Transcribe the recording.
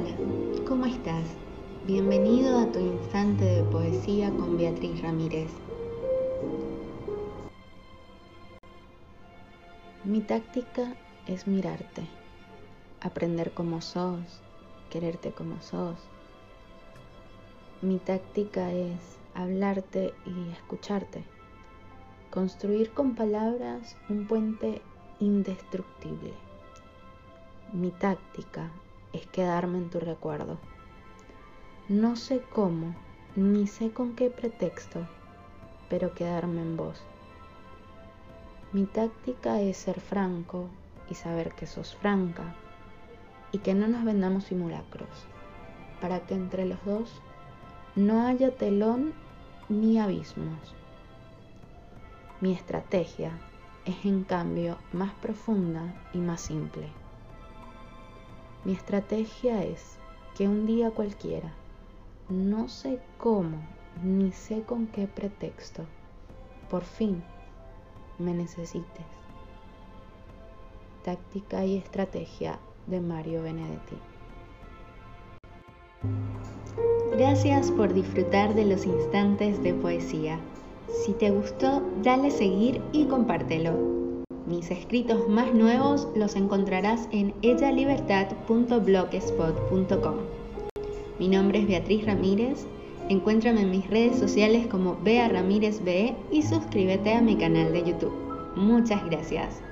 Hola, ¿cómo estás? Bienvenido a tu instante de poesía con Beatriz Ramírez. Mi táctica es mirarte, aprender como sos, quererte como sos. Mi táctica es hablarte y escucharte, construir con palabras un puente indestructible. Mi táctica es quedarme en tu recuerdo. No sé cómo, ni sé con qué pretexto, pero quedarme en vos. Mi táctica es ser franco y saber que sos franca y que no nos vendamos simulacros, para que entre los dos no haya telón ni abismos. Mi estrategia es en cambio más profunda y más simple. Mi estrategia es que un día cualquiera, no sé cómo ni sé con qué pretexto, por fin me necesites. Táctica y estrategia de Mario Benedetti. Gracias por disfrutar de los instantes de poesía. Si te gustó, dale seguir y compártelo. Mis escritos más nuevos los encontrarás en ellalibertad.blogspot.com. Mi nombre es Beatriz Ramírez. Encuéntrame en mis redes sociales como Bea Ramírez BE y suscríbete a mi canal de YouTube. Muchas gracias.